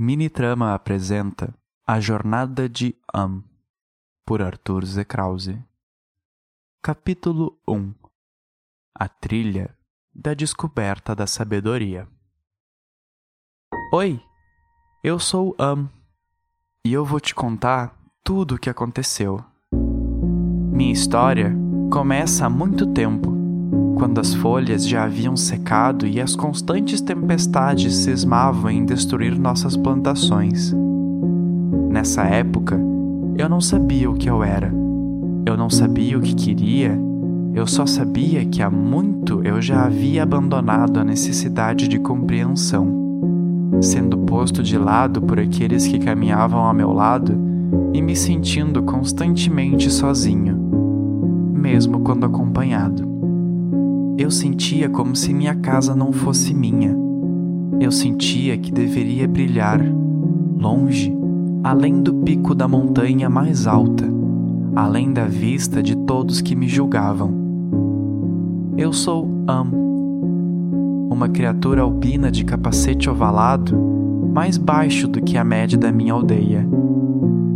Minitrama apresenta A Jornada de Am, por Arthur Z. Krause. Capítulo 1 A Trilha da Descoberta da Sabedoria. Oi, eu sou Am e eu vou te contar tudo o que aconteceu. Minha história começa há muito tempo quando as folhas já haviam secado e as constantes tempestades cismavam em destruir nossas plantações. Nessa época, eu não sabia o que eu era. Eu não sabia o que queria. Eu só sabia que há muito eu já havia abandonado a necessidade de compreensão, sendo posto de lado por aqueles que caminhavam ao meu lado e me sentindo constantemente sozinho, mesmo quando acompanhado. Eu sentia como se minha casa não fosse minha. Eu sentia que deveria brilhar, longe, além do pico da montanha mais alta, além da vista de todos que me julgavam. Eu sou Am, uma criatura albina de capacete ovalado, mais baixo do que a média da minha aldeia.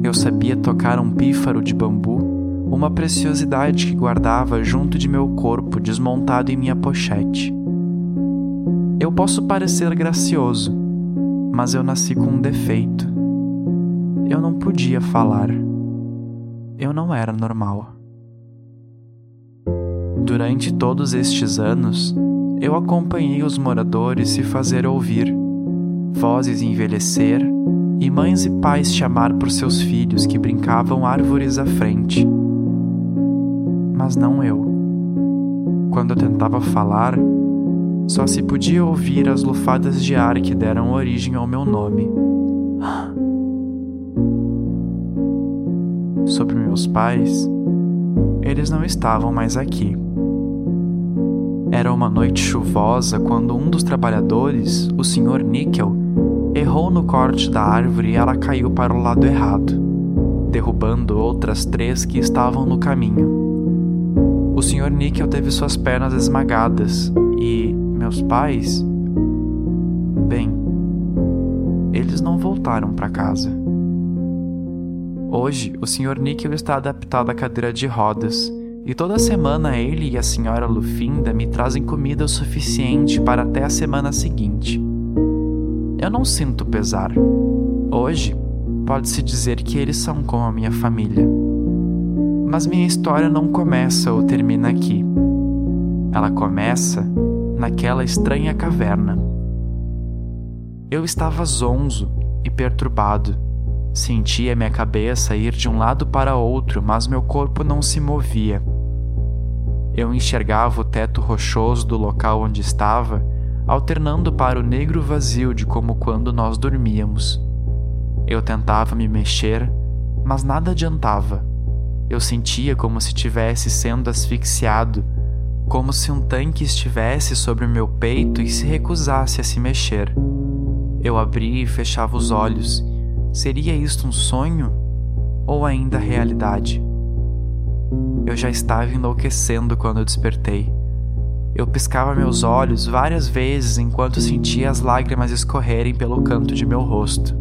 Eu sabia tocar um pífaro de bambu uma preciosidade que guardava junto de meu corpo desmontado em minha pochete. Eu posso parecer gracioso, mas eu nasci com um defeito. Eu não podia falar. Eu não era normal. Durante todos estes anos, eu acompanhei os moradores se fazer ouvir, vozes envelhecer e mães e pais chamar por seus filhos que brincavam árvores à frente mas não eu. Quando eu tentava falar, só se podia ouvir as lufadas de ar que deram origem ao meu nome. Sobre meus pais, eles não estavam mais aqui. Era uma noite chuvosa quando um dos trabalhadores, o Sr. Níquel, errou no corte da árvore e ela caiu para o lado errado, derrubando outras três que estavam no caminho. O Sr. Níquel teve suas pernas esmagadas e meus pais. Bem, eles não voltaram para casa. Hoje, o Sr. Níquel está adaptado à cadeira de rodas e toda semana ele e a Sra. Lufinda me trazem comida o suficiente para até a semana seguinte. Eu não sinto pesar. Hoje, pode-se dizer que eles são como a minha família. Mas minha história não começa ou termina aqui. Ela começa naquela estranha caverna. Eu estava zonzo e perturbado. Sentia minha cabeça ir de um lado para outro, mas meu corpo não se movia. Eu enxergava o teto rochoso do local onde estava, alternando para o negro vazio de como quando nós dormíamos. Eu tentava me mexer, mas nada adiantava. Eu sentia como se estivesse sendo asfixiado, como se um tanque estivesse sobre o meu peito e se recusasse a se mexer. Eu abria e fechava os olhos. Seria isto um sonho ou ainda realidade? Eu já estava enlouquecendo quando despertei. Eu piscava meus olhos várias vezes enquanto sentia as lágrimas escorrerem pelo canto de meu rosto.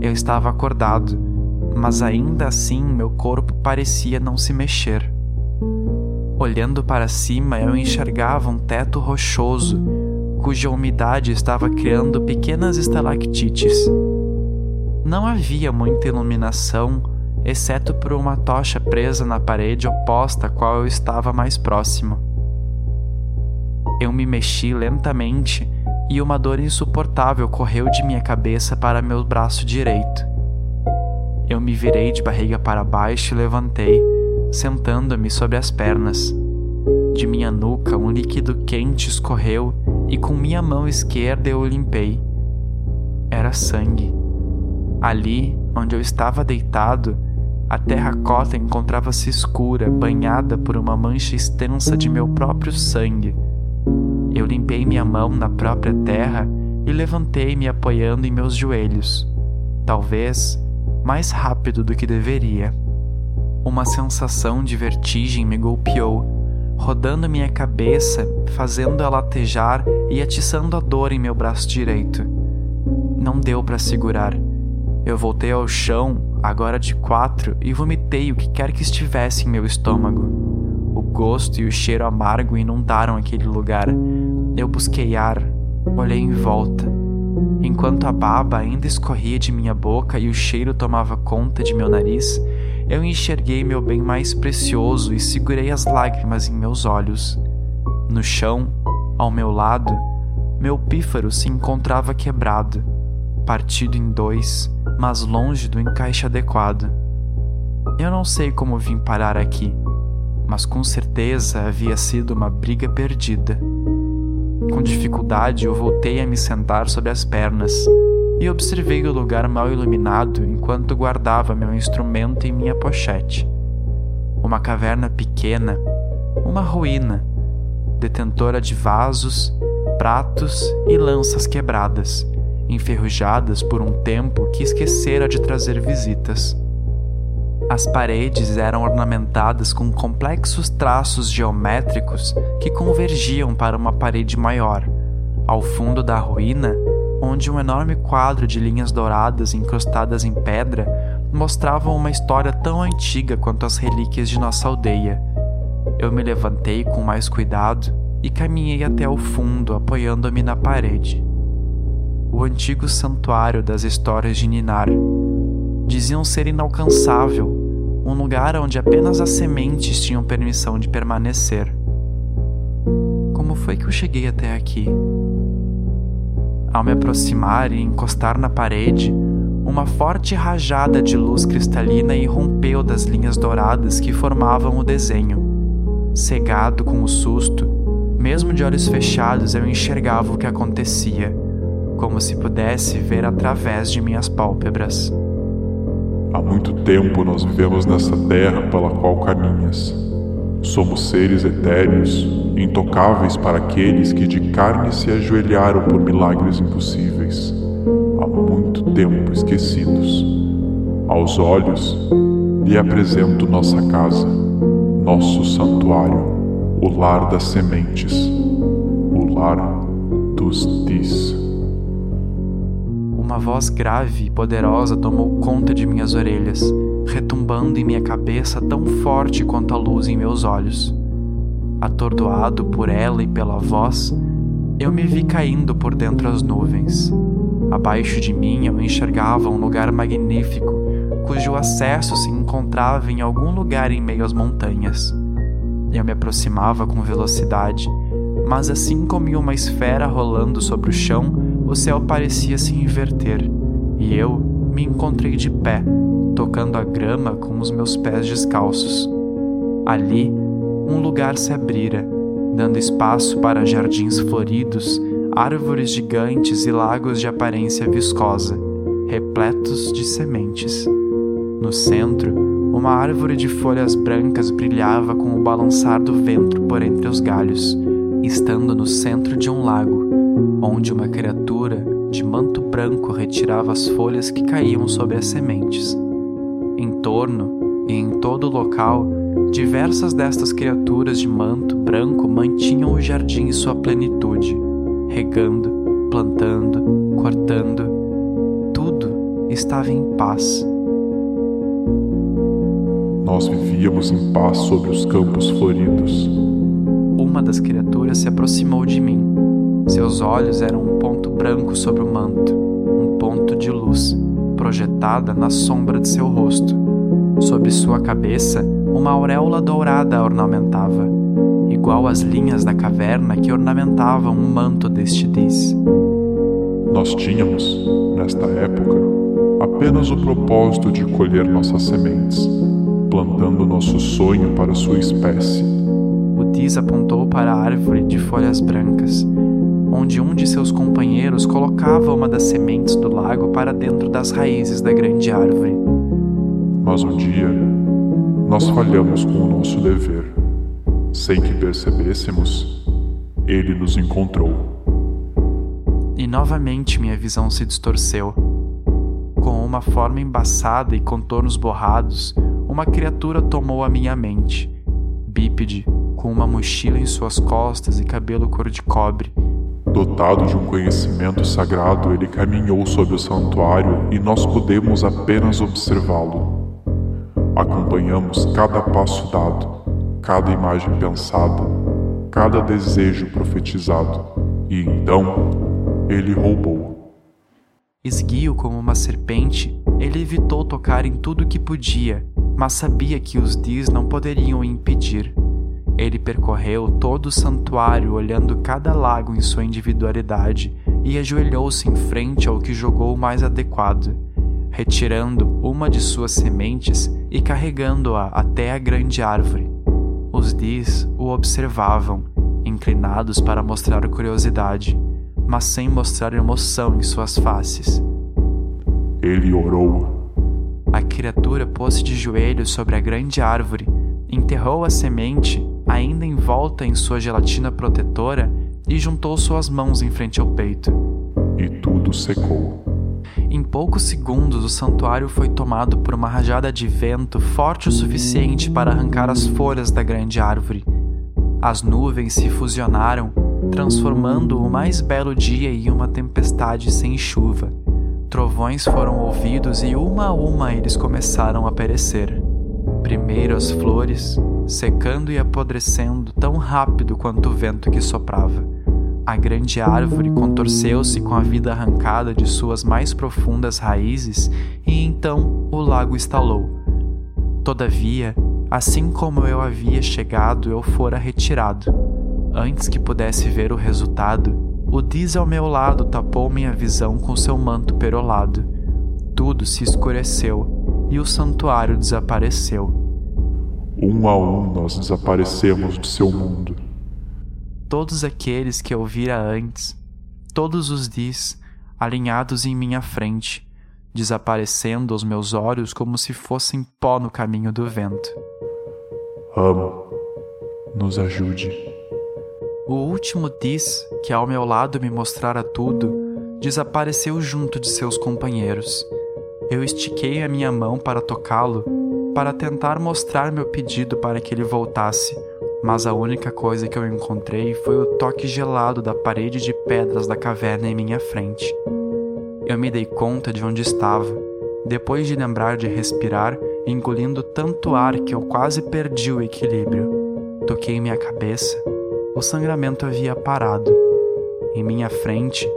Eu estava acordado mas ainda assim meu corpo parecia não se mexer. Olhando para cima, eu enxergava um teto rochoso, cuja umidade estava criando pequenas estalactites. Não havia muita iluminação, exceto por uma tocha presa na parede oposta à qual eu estava mais próximo. Eu me mexi lentamente e uma dor insuportável correu de minha cabeça para meu braço direito. Me virei de barriga para baixo e levantei, sentando-me sobre as pernas. De minha nuca um líquido quente escorreu e com minha mão esquerda eu o limpei. Era sangue. Ali, onde eu estava deitado, a terracota encontrava-se escura, banhada por uma mancha extensa de meu próprio sangue. Eu limpei minha mão na própria terra e levantei-me apoiando em meus joelhos. Talvez mais rápido do que deveria. Uma sensação de vertigem me golpeou, rodando minha cabeça, fazendo-a latejar e atiçando a dor em meu braço direito. Não deu para segurar. Eu voltei ao chão, agora de quatro, e vomitei o que quer que estivesse em meu estômago. O gosto e o cheiro amargo inundaram aquele lugar. Eu busquei ar, olhei em volta. Enquanto a baba ainda escorria de minha boca e o cheiro tomava conta de meu nariz, eu enxerguei meu bem mais precioso e segurei as lágrimas em meus olhos. No chão, ao meu lado, meu pífaro se encontrava quebrado, partido em dois, mas longe do encaixe adequado. Eu não sei como vim parar aqui, mas com certeza havia sido uma briga perdida. Com dificuldade, eu voltei a me sentar sobre as pernas e observei o lugar mal iluminado enquanto guardava meu instrumento em minha pochete. Uma caverna pequena, uma ruína, detentora de vasos, pratos e lanças quebradas, enferrujadas por um tempo que esquecera de trazer visitas. As paredes eram ornamentadas com complexos traços geométricos que convergiam para uma parede maior. Ao fundo da ruína, onde um enorme quadro de linhas douradas incrustadas em pedra mostravam uma história tão antiga quanto as relíquias de nossa aldeia. Eu me levantei com mais cuidado e caminhei até o fundo, apoiando-me na parede. O antigo santuário das histórias de Ninar. Diziam ser inalcançável, um lugar onde apenas as sementes tinham permissão de permanecer. Como foi que eu cheguei até aqui? Ao me aproximar e encostar na parede, uma forte rajada de luz cristalina irrompeu das linhas douradas que formavam o desenho. Cegado com o susto, mesmo de olhos fechados eu enxergava o que acontecia, como se pudesse ver através de minhas pálpebras. Há muito tempo nós vivemos nessa terra pela qual caminhas. Somos seres etéreos, intocáveis para aqueles que de carne se ajoelharam por milagres impossíveis, há muito tempo esquecidos. Aos olhos, lhe apresento nossa casa, nosso santuário, o lar das sementes, o lar dos Tis. Uma voz grave e poderosa tomou conta de minhas orelhas retumbando em minha cabeça tão forte quanto a luz em meus olhos. Atordoado por ela e pela voz, eu me vi caindo por dentro as nuvens. Abaixo de mim eu enxergava um lugar magnífico, cujo acesso se encontrava em algum lugar em meio às montanhas. Eu me aproximava com velocidade, mas assim como uma esfera rolando sobre o chão, o céu parecia se inverter, e eu me encontrei de pé, tocando a grama com os meus pés descalços. Ali, um lugar se abrira, dando espaço para jardins floridos, árvores gigantes e lagos de aparência viscosa, repletos de sementes. No centro, uma árvore de folhas brancas brilhava com o balançar do vento por entre os galhos, estando no centro de um lago, onde uma criatura de manto branco retirava as folhas que caíam sobre as sementes. Em torno e em todo o local, diversas destas criaturas de manto branco mantinham o jardim em sua plenitude, regando, plantando, cortando. Tudo estava em paz. Nós vivíamos em paz sobre os campos floridos. Uma das criaturas se aproximou de mim. Seus olhos eram um ponto branco sobre o manto, um ponto de luz projetada na sombra de seu rosto. Sobre sua cabeça, uma auréola dourada a ornamentava, igual às linhas da caverna que ornamentavam o manto deste Dis. Nós tínhamos, nesta época, apenas o propósito de colher nossas sementes, plantando nosso sonho para sua espécie. O Dis apontou para a árvore de folhas brancas, onde um de seus companheiros colocava uma das sementes do lago para dentro das raízes da grande árvore. Mas um dia, nós falhamos com o nosso dever. Sem que percebêssemos, ele nos encontrou. E novamente minha visão se distorceu. Com uma forma embaçada e contornos borrados, uma criatura tomou a minha mente. Bípede, com uma mochila em suas costas e cabelo cor de cobre, Dotado de um conhecimento sagrado, ele caminhou sobre o santuário e nós pudemos apenas observá-lo. Acompanhamos cada passo dado, cada imagem pensada, cada desejo profetizado, e então ele roubou. Esguio como uma serpente, ele evitou tocar em tudo que podia, mas sabia que os Dis não poderiam o impedir. Ele percorreu todo o santuário olhando cada lago em sua individualidade e ajoelhou-se em frente ao que jogou o mais adequado, retirando uma de suas sementes e carregando-a até a grande árvore. Os Dis o observavam, inclinados para mostrar curiosidade, mas sem mostrar emoção em suas faces. Ele orou. A criatura pôs-se de joelhos sobre a grande árvore, enterrou a semente ainda envolta em sua gelatina protetora, e juntou suas mãos em frente ao peito. E tudo secou. Em poucos segundos, o santuário foi tomado por uma rajada de vento forte o suficiente para arrancar as folhas da grande árvore. As nuvens se fusionaram, transformando o mais belo dia em uma tempestade sem chuva. Trovões foram ouvidos e uma a uma eles começaram a perecer. Primeiro as flores, secando e apodrecendo tão rápido quanto o vento que soprava. A grande árvore contorceu-se com a vida arrancada de suas mais profundas raízes e então o lago estalou. Todavia, assim como eu havia chegado, eu fora retirado. Antes que pudesse ver o resultado, o Diz ao meu lado tapou minha visão com seu manto perolado. Tudo se escureceu e o santuário desapareceu. Um a um nós desaparecemos de seu mundo. Todos aqueles que eu vira antes, todos os dias, alinhados em minha frente, desaparecendo aos meus olhos como se fossem pó no caminho do vento. Amo, nos ajude. O último diz que ao meu lado me mostrara tudo, desapareceu junto de seus companheiros eu estiquei a minha mão para tocá-lo, para tentar mostrar meu pedido para que ele voltasse, mas a única coisa que eu encontrei foi o toque gelado da parede de pedras da caverna em minha frente. Eu me dei conta de onde estava, depois de lembrar de respirar, engolindo tanto ar que eu quase perdi o equilíbrio. Toquei minha cabeça. O sangramento havia parado. Em minha frente,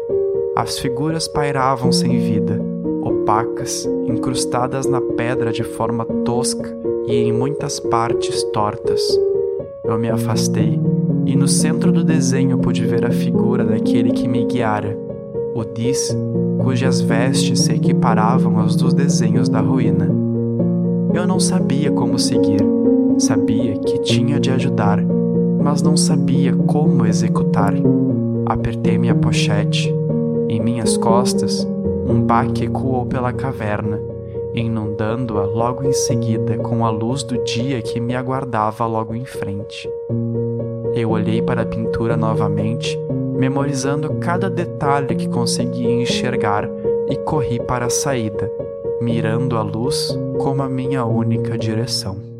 as figuras pairavam sem vida opacas, incrustadas na pedra de forma tosca e em muitas partes tortas. Eu me afastei e no centro do desenho pude ver a figura daquele que me guiara, o Dis, cujas vestes se equiparavam aos dos desenhos da ruína. Eu não sabia como seguir, sabia que tinha de ajudar, mas não sabia como executar. Apertei minha pochete. Em minhas costas um baque ecoou pela caverna, inundando-a logo em seguida com a luz do dia que me aguardava logo em frente. Eu olhei para a pintura novamente, memorizando cada detalhe que conseguia enxergar e corri para a saída, mirando a luz como a minha única direção.